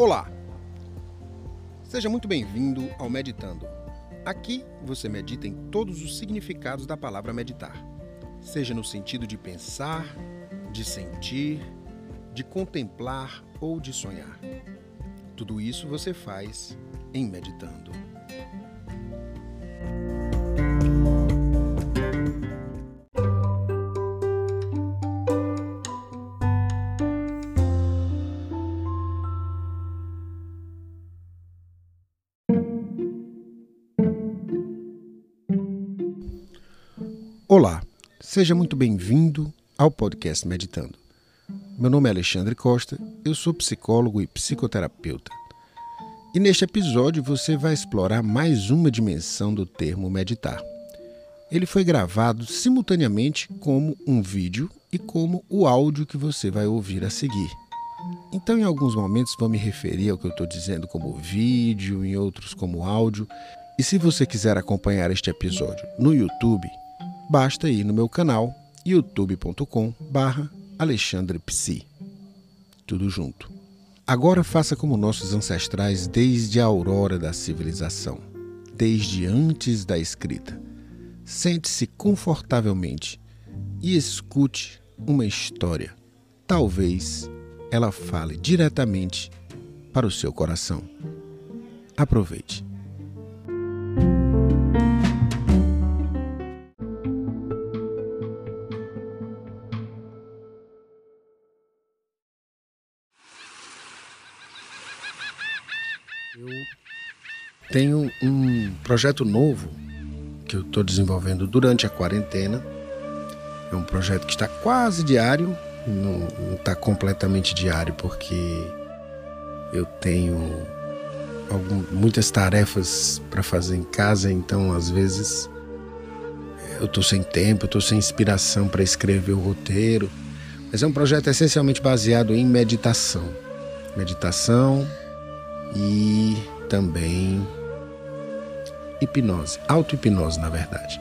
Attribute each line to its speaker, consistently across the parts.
Speaker 1: Olá! Seja muito bem-vindo ao Meditando. Aqui você medita em todos os significados da palavra meditar, seja no sentido de pensar, de sentir, de contemplar ou de sonhar. Tudo isso você faz em Meditando. Olá, seja muito bem-vindo ao podcast Meditando. Meu nome é Alexandre Costa, eu sou psicólogo e psicoterapeuta. E neste episódio você vai explorar mais uma dimensão do termo meditar. Ele foi gravado simultaneamente como um vídeo e como o áudio que você vai ouvir a seguir. Então, em alguns momentos, vou me referir ao que eu estou dizendo como vídeo, em outros como áudio. E se você quiser acompanhar este episódio no YouTube, basta ir no meu canal youtube.com barra alexandrepsi. Tudo junto. Agora faça como nossos ancestrais desde a aurora da civilização, desde antes da escrita. Sente-se confortavelmente e escute uma história. Talvez ela fale diretamente para o seu coração. Aproveite. Tenho um projeto novo que eu estou desenvolvendo durante a quarentena. É um projeto que está quase diário, não está completamente diário porque eu tenho algum, muitas tarefas para fazer em casa, então às vezes eu estou sem tempo, estou sem inspiração para escrever o roteiro. Mas é um projeto essencialmente baseado em meditação. Meditação e também hipnose, auto-hipnose, na verdade.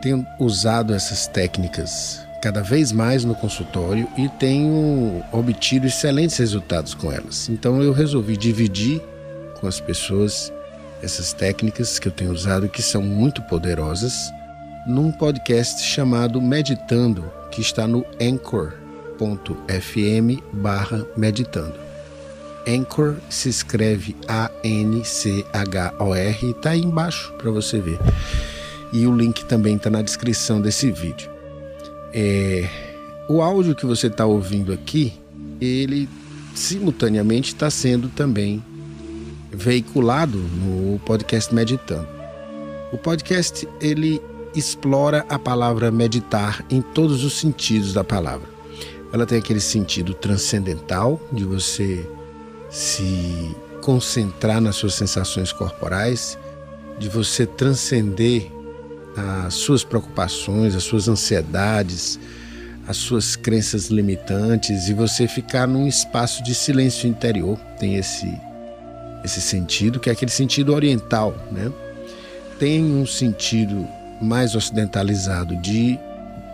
Speaker 1: Tenho usado essas técnicas cada vez mais no consultório e tenho obtido excelentes resultados com elas. Então eu resolvi dividir com as pessoas essas técnicas que eu tenho usado que são muito poderosas num podcast chamado Meditando, que está no anchor.fm/meditando. Anchor se escreve A-N-C-H-O-R e está aí embaixo para você ver. E o link também está na descrição desse vídeo. É, o áudio que você está ouvindo aqui, ele simultaneamente está sendo também veiculado no podcast Meditando. O podcast ele explora a palavra meditar em todos os sentidos da palavra. Ela tem aquele sentido transcendental de você se concentrar nas suas sensações corporais, de você transcender as suas preocupações, as suas ansiedades, as suas crenças limitantes e você ficar num espaço de silêncio interior. Tem esse esse sentido que é aquele sentido oriental, né? Tem um sentido mais ocidentalizado de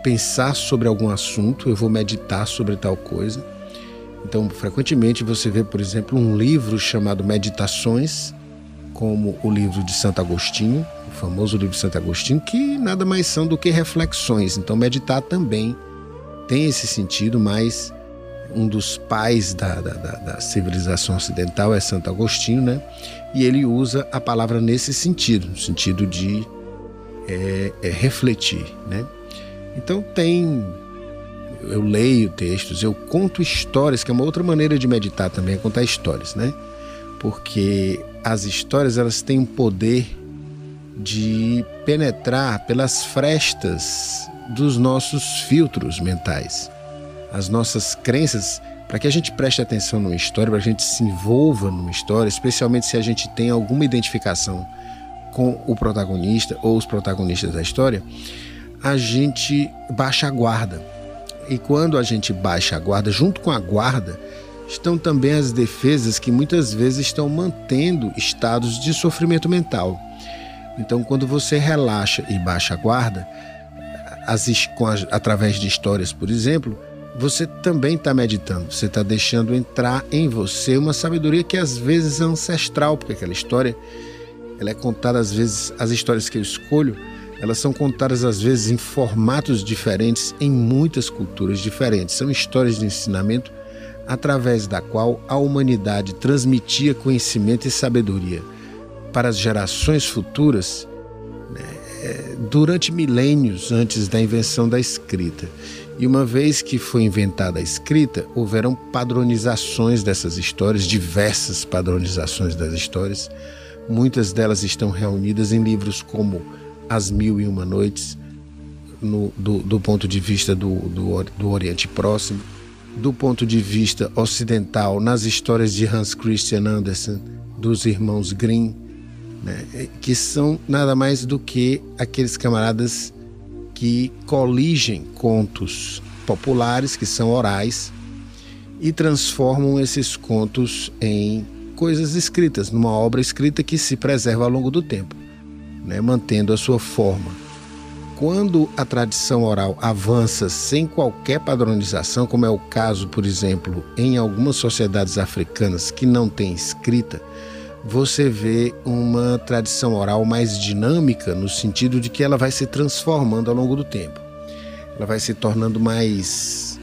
Speaker 1: pensar sobre algum assunto, eu vou meditar sobre tal coisa então, frequentemente você vê, por exemplo, um livro chamado Meditações, como o livro de Santo Agostinho, o famoso livro de Santo Agostinho, que nada mais são do que reflexões. Então, meditar também tem esse sentido, mas um dos pais da, da, da, da civilização ocidental é Santo Agostinho, né? E ele usa a palavra nesse sentido, no sentido de é, é refletir, né? Então, tem eu leio textos, eu conto histórias, que é uma outra maneira de meditar também, é contar histórias, né? Porque as histórias elas têm um poder de penetrar pelas frestas dos nossos filtros mentais, as nossas crenças, para que a gente preste atenção numa história, para que a gente se envolva numa história, especialmente se a gente tem alguma identificação com o protagonista ou os protagonistas da história, a gente baixa a guarda e quando a gente baixa a guarda, junto com a guarda, estão também as defesas que muitas vezes estão mantendo estados de sofrimento mental. Então, quando você relaxa e baixa a guarda, as, as, através de histórias, por exemplo, você também está meditando, você está deixando entrar em você uma sabedoria que às vezes é ancestral, porque aquela história ela é contada às vezes, as histórias que eu escolho, elas são contadas às vezes em formatos diferentes, em muitas culturas diferentes. São histórias de ensinamento através da qual a humanidade transmitia conhecimento e sabedoria para as gerações futuras né, é, durante milênios antes da invenção da escrita. E uma vez que foi inventada a escrita, houveram padronizações dessas histórias, diversas padronizações das histórias. Muitas delas estão reunidas em livros como As Mil e Uma Noites, no, do, do, ponto de vista do, do, do Oriente Próximo, do ponto de vista ocidental, nas histórias de Hans Christian Andersen, dos irmãos Grimm, né, que são nada mais do que aqueles camaradas que coligem contos populares, que são orais, e transformam esses contos em coisas escritas, numa obra escrita que se preserva ao longo do tempo, né, mantendo a sua forma. Quando a tradição oral avança sem qualquer padronização, como é o caso, por exemplo, em algumas sociedades africanas que não têm escrita, você vê uma tradição oral mais dinâmica, no sentido de que ela vai se transformando ao longo do tempo. Ela vai se tornando mais.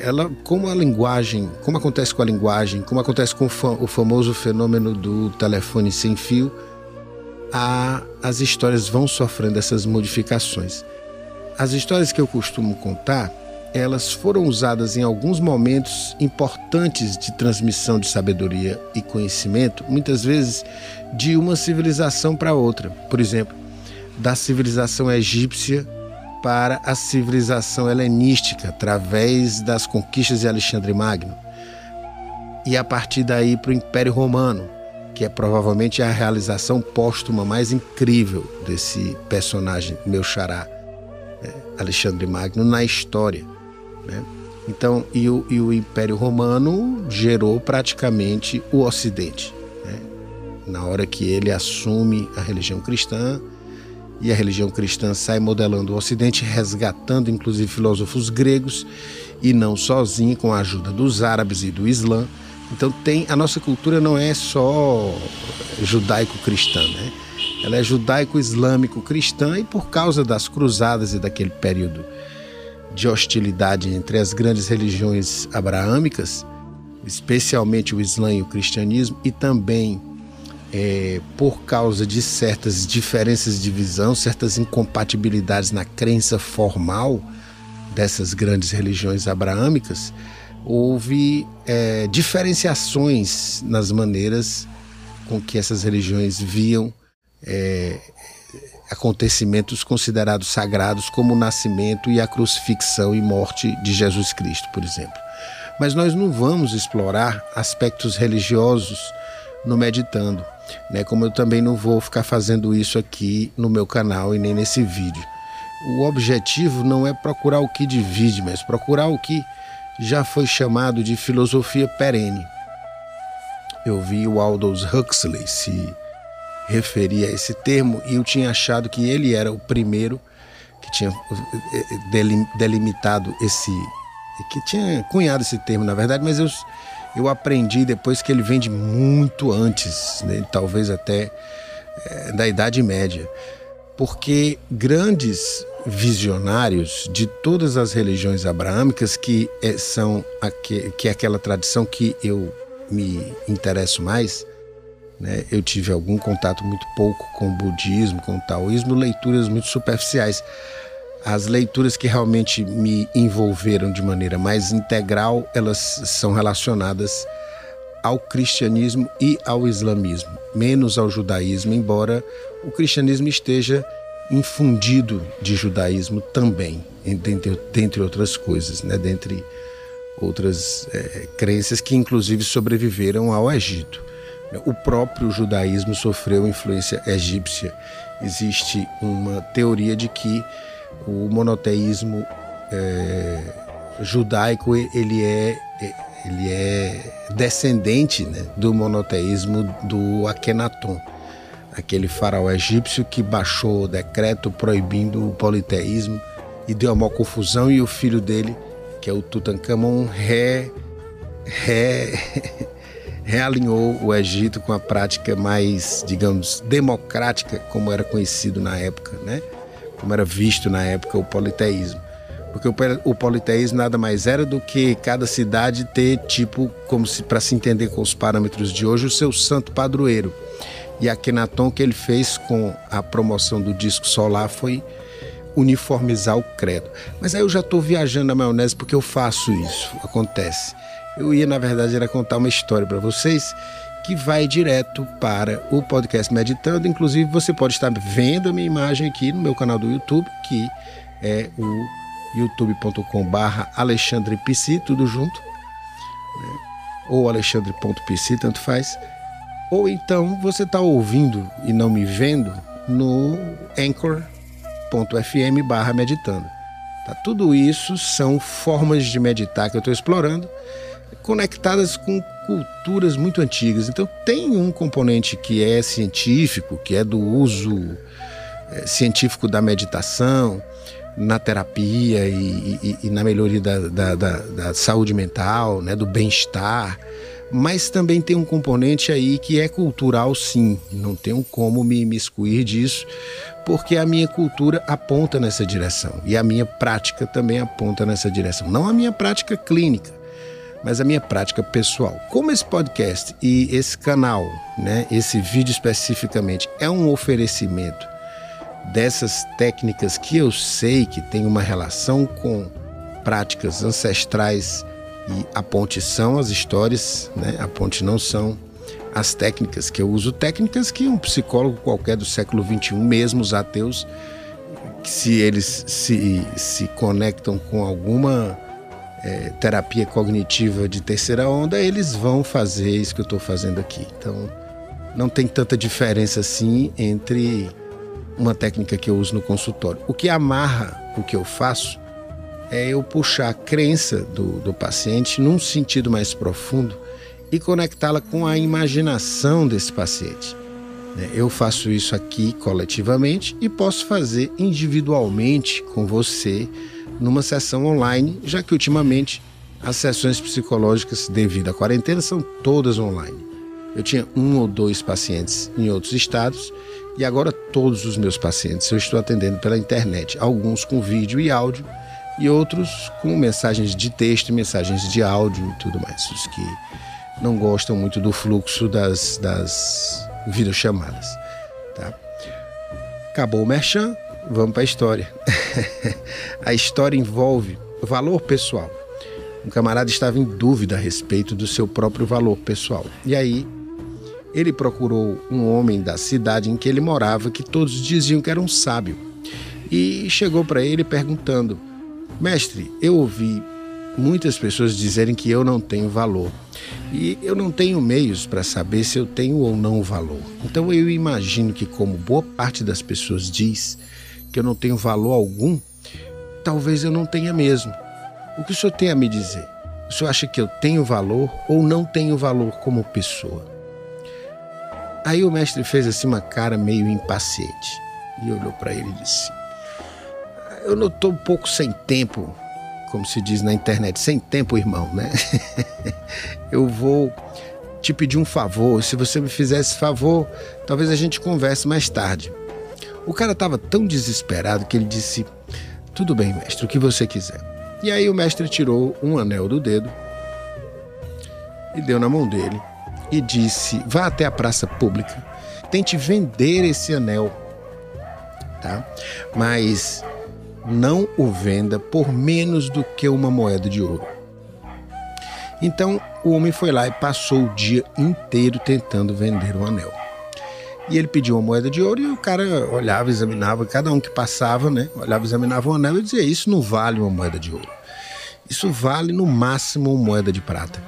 Speaker 1: Ela, como a linguagem, como acontece com a linguagem, como acontece com o famoso fenômeno do telefone sem fio, a, as histórias vão sofrendo essas modificações. As histórias que eu costumo contar elas foram usadas em alguns momentos importantes de transmissão de sabedoria e conhecimento, muitas vezes de uma civilização para outra. Por exemplo, da civilização egípcia para a civilização helenística, através das conquistas de Alexandre Magno. E a partir daí para o Império Romano, que é provavelmente a realização póstuma mais incrível desse personagem, meu xará, né, Alexandre Magno, na história. Né? Então, e o, e o Império Romano gerou praticamente o Ocidente. Né? Na hora que ele assume a religião cristã, e a religião cristã sai modelando o Ocidente, resgatando inclusive filósofos gregos, e não sozinho, com a ajuda dos árabes e do Islã. Então tem a nossa cultura não é só judaico-cristã, né? Ela é judaico-islâmico-cristã e por causa das cruzadas e daquele período de hostilidade entre as grandes religiões abraâmicas, especialmente o Islã e o cristianismo, e também é, por causa de certas diferenças de visão, certas incompatibilidades na crença formal dessas grandes religiões abraâmicas, houve é, diferenciações nas maneiras com que essas religiões viam é, acontecimentos considerados sagrados como o nascimento e a crucifixão e morte de Jesus Cristo, por exemplo. Mas nós não vamos explorar aspectos religiosos no meditando, né? Como eu também não vou ficar fazendo isso aqui no meu canal e nem nesse vídeo. O objetivo não é procurar o que divide, mas procurar o que já foi chamado de filosofia perene. Eu vi o Aldous Huxley se referia a esse termo e eu tinha achado que ele era o primeiro que tinha eh, eh, delimitado esse que tinha cunhado esse termo na verdade mas eu, eu aprendi depois que ele vem de muito antes né, talvez até é, da Idade Média porque grandes visionários de todas as religiões abraâmicas que é, são que é aquela tradição que eu me interesso mais né? Eu tive algum contato muito pouco com o budismo, com o taoísmo, leituras muito superficiais. As leituras que realmente me envolveram de maneira mais integral, elas são relacionadas ao cristianismo e ao islamismo, menos ao judaísmo, embora o cristianismo esteja infundido de judaísmo também, dentre, dentre outras coisas, né? dentre outras é, crenças que inclusive sobreviveram ao Egito. O próprio judaísmo sofreu influência egípcia. Existe uma teoria de que o monoteísmo é, judaico ele é, ele é descendente né, do monoteísmo do Akhenaton, aquele faraó egípcio que baixou o decreto proibindo o politeísmo e deu uma confusão e o filho dele que é o Tutankhamon, re, re, realinhou o Egito com a prática mais, digamos, democrática, como era conhecido na época, né? como era visto na época o politeísmo. Porque o politeísmo nada mais era do que cada cidade ter, tipo, como se para se entender com os parâmetros de hoje, o seu santo padroeiro. E a Kenaton que ele fez com a promoção do disco solar foi uniformizar o credo. Mas aí eu já estou viajando na maionese porque eu faço isso, acontece. Eu ia, na verdade, era contar uma história para vocês que vai direto para o podcast Meditando. Inclusive, você pode estar vendo a minha imagem aqui no meu canal do YouTube, que é o youtube.com/barra Alexandre Pisci, tudo junto, né? ou alexandre.pc, tanto faz. Ou então você está ouvindo e não me vendo no anchor.fm barra meditando. Tá? Tudo isso são formas de meditar que eu estou explorando conectadas com culturas muito antigas. Então, tem um componente que é científico, que é do uso é, científico da meditação, na terapia e, e, e na melhoria da, da, da, da, saúde mental, né, do bem-estar. Mas também tem um componente aí que é cultural, sim. Não tenho como me excluir disso, porque a minha cultura aponta nessa direção e a minha prática também aponta nessa direção. Não a minha prática clínica, mas a minha prática pessoal. Como esse podcast e esse canal, né, esse vídeo especificamente, é um oferecimento dessas técnicas que eu sei que tem uma relação com práticas ancestrais e a ponte são as histórias, né? A ponte não são as técnicas que eu uso, técnicas que um psicólogo qualquer do século XXI, mesmo os ateus, se eles se, se conectam com alguma é, terapia cognitiva de terceira onda, eles vão fazer isso que eu estou fazendo aqui. Então, não tem tanta diferença assim entre uma técnica que eu uso no consultório. O que amarra o que eu faço é eu puxar a crença do, do paciente num sentido mais profundo e conectá-la com a imaginação desse paciente. Né? Eu faço isso aqui coletivamente e posso fazer individualmente com você numa sessão online, já que ultimamente as sessões psicológicas, devido à quarentena, são todas online. Eu tinha um ou dois pacientes em outros estados e agora todos os meus pacientes eu estou atendendo pela internet, alguns com vídeo e áudio e outros com mensagens de texto, mensagens de áudio e tudo mais. Os que não gostam muito do fluxo das, das videochamadas. Tá? Acabou o merchan, Vamos para a história. a história envolve valor pessoal. Um camarada estava em dúvida a respeito do seu próprio valor pessoal. E aí, ele procurou um homem da cidade em que ele morava, que todos diziam que era um sábio. E chegou para ele perguntando: Mestre, eu ouvi muitas pessoas dizerem que eu não tenho valor. E eu não tenho meios para saber se eu tenho ou não valor. Então eu imagino que, como boa parte das pessoas diz, que eu não tenho valor algum, talvez eu não tenha mesmo. O que o senhor tem a me dizer? O senhor acha que eu tenho valor ou não tenho valor como pessoa? Aí o mestre fez assim uma cara meio impaciente e olhou para ele e disse: Eu não estou um pouco sem tempo, como se diz na internet, sem tempo, irmão, né? eu vou te pedir um favor. Se você me fizer esse favor, talvez a gente converse mais tarde. O cara estava tão desesperado que ele disse: Tudo bem, mestre, o que você quiser. E aí o mestre tirou um anel do dedo e deu na mão dele e disse: Vá até a praça pública, tente vender esse anel, tá? Mas não o venda por menos do que uma moeda de ouro. Então o homem foi lá e passou o dia inteiro tentando vender o anel. E ele pediu uma moeda de ouro e o cara olhava, examinava, cada um que passava, né? Olhava, examinava o anel e dizia: Isso não vale uma moeda de ouro. Isso vale no máximo uma moeda de prata.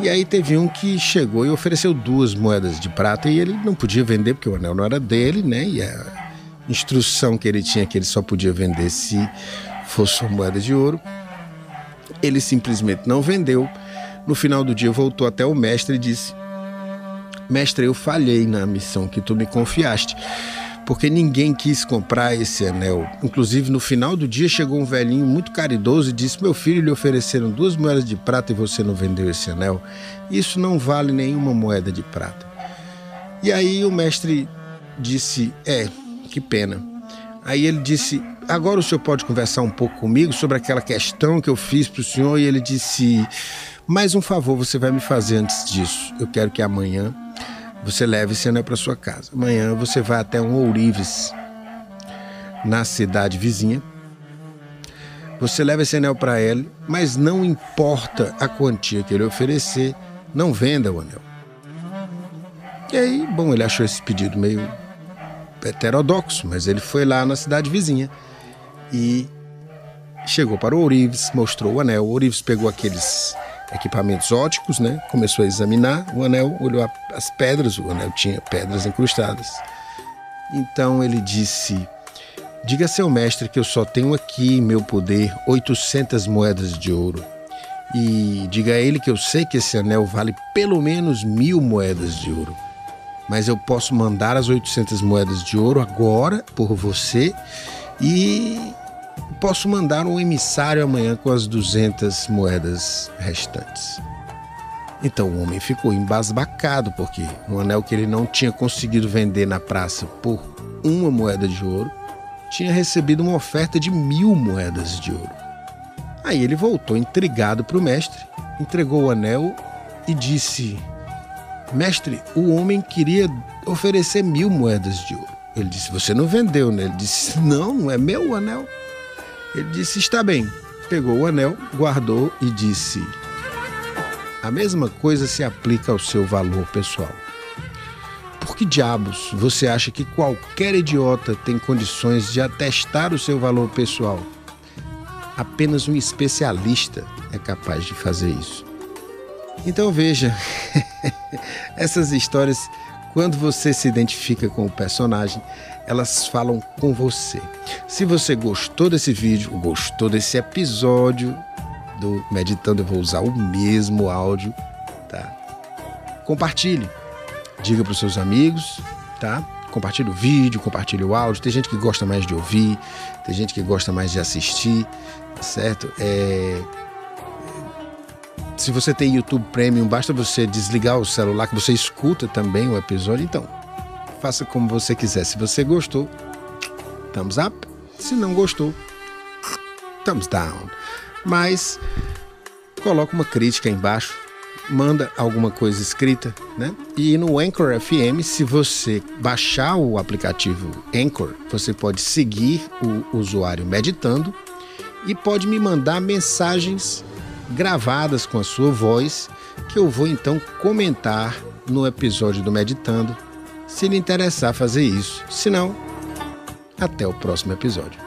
Speaker 1: E aí teve um que chegou e ofereceu duas moedas de prata e ele não podia vender porque o anel não era dele, né? E a instrução que ele tinha que ele só podia vender se fosse uma moeda de ouro. Ele simplesmente não vendeu. No final do dia voltou até o mestre e disse: Mestre, eu falhei na missão que tu me confiaste. porque ninguém quis comprar esse anel. Inclusive, no final do dia, chegou um velhinho muito caridoso e disse: Meu filho, lhe ofereceram duas moedas de prata e você não vendeu esse anel. Isso não vale nenhuma moeda de prata. E aí o mestre disse: É, que pena. Aí ele disse: Agora o senhor pode conversar um pouco comigo sobre aquela questão que eu fiz para o senhor? E ele disse: Mais um favor você vai me fazer antes disso. Eu quero que amanhã você leve anel para sua casa. Amanhã você vai até um ourives na cidade vizinha. Você leva esse anel para ele, mas não importa a quantia que ele oferecer, não venda o anel. E aí, bom, ele achou esse pedido meio heterodoxo, mas ele foi lá na cidade vizinha e chegou para o ourives, mostrou o anel. O ourives pegou aqueles equipamentos óticos, né? Começou a examinar o anel, olhou as pedras, o anel tinha pedras incrustadas. Então ele disse: Diga seu mestre que eu só tenho aqui em meu poder 800 moedas de ouro. E diga a ele que eu sei que esse anel vale pelo menos mil moedas de ouro. Mas eu posso mandar as 800 moedas de ouro agora por você e posso mandar um emissário amanhã com as 200 moedas restantes. Então o homem ficou embasbacado, porque um anel que ele não tinha conseguido vender na praça por uma moeda de ouro tinha recebido uma oferta de mil moedas de ouro. Aí ele voltou intrigado para o mestre, entregou o anel e disse: Mestre, o homem queria oferecer mil moedas de ouro. Ele disse: Você não vendeu, né? Ele disse: Não, não é meu o anel. Ele disse: Está bem. Pegou o anel, guardou e disse: A mesma coisa se aplica ao seu valor pessoal. Por que diabos você acha que qualquer idiota tem condições de atestar o seu valor pessoal? Apenas um especialista é capaz de fazer isso. Então veja, essas histórias, quando você se identifica com o personagem, elas falam com você. Se você gostou desse vídeo, gostou desse episódio do Meditando, eu vou usar o mesmo áudio, tá? Compartilhe, diga para os seus amigos, tá? Compartilhe o vídeo, compartilhe o áudio. Tem gente que gosta mais de ouvir, tem gente que gosta mais de assistir, tá certo? É... Se você tem YouTube Premium, basta você desligar o celular que você escuta também o episódio. Então, faça como você quiser. Se você gostou, thumbs up. Se não gostou, thumbs down. Mas coloca uma crítica aí embaixo, manda alguma coisa escrita, né? E no Anchor FM, se você baixar o aplicativo Anchor, você pode seguir o usuário meditando e pode me mandar mensagens gravadas com a sua voz que eu vou então comentar no episódio do Meditando se lhe interessar fazer isso. Se não, até o próximo episódio.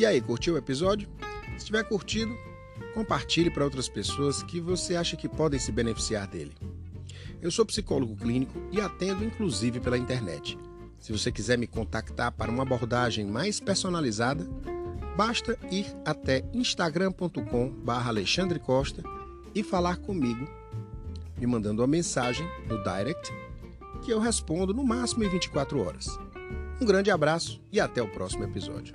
Speaker 1: E aí, curtiu o episódio? Se tiver curtido, Compartilhe para outras pessoas que você acha que podem se beneficiar dele. Eu sou psicólogo clínico e atendo inclusive pela internet. Se você quiser me contactar para uma abordagem mais personalizada, basta ir até instagram.com/alexandre Costa e falar comigo, me mandando uma mensagem no direct que eu respondo no máximo em 24 horas. Um grande abraço e até o próximo episódio.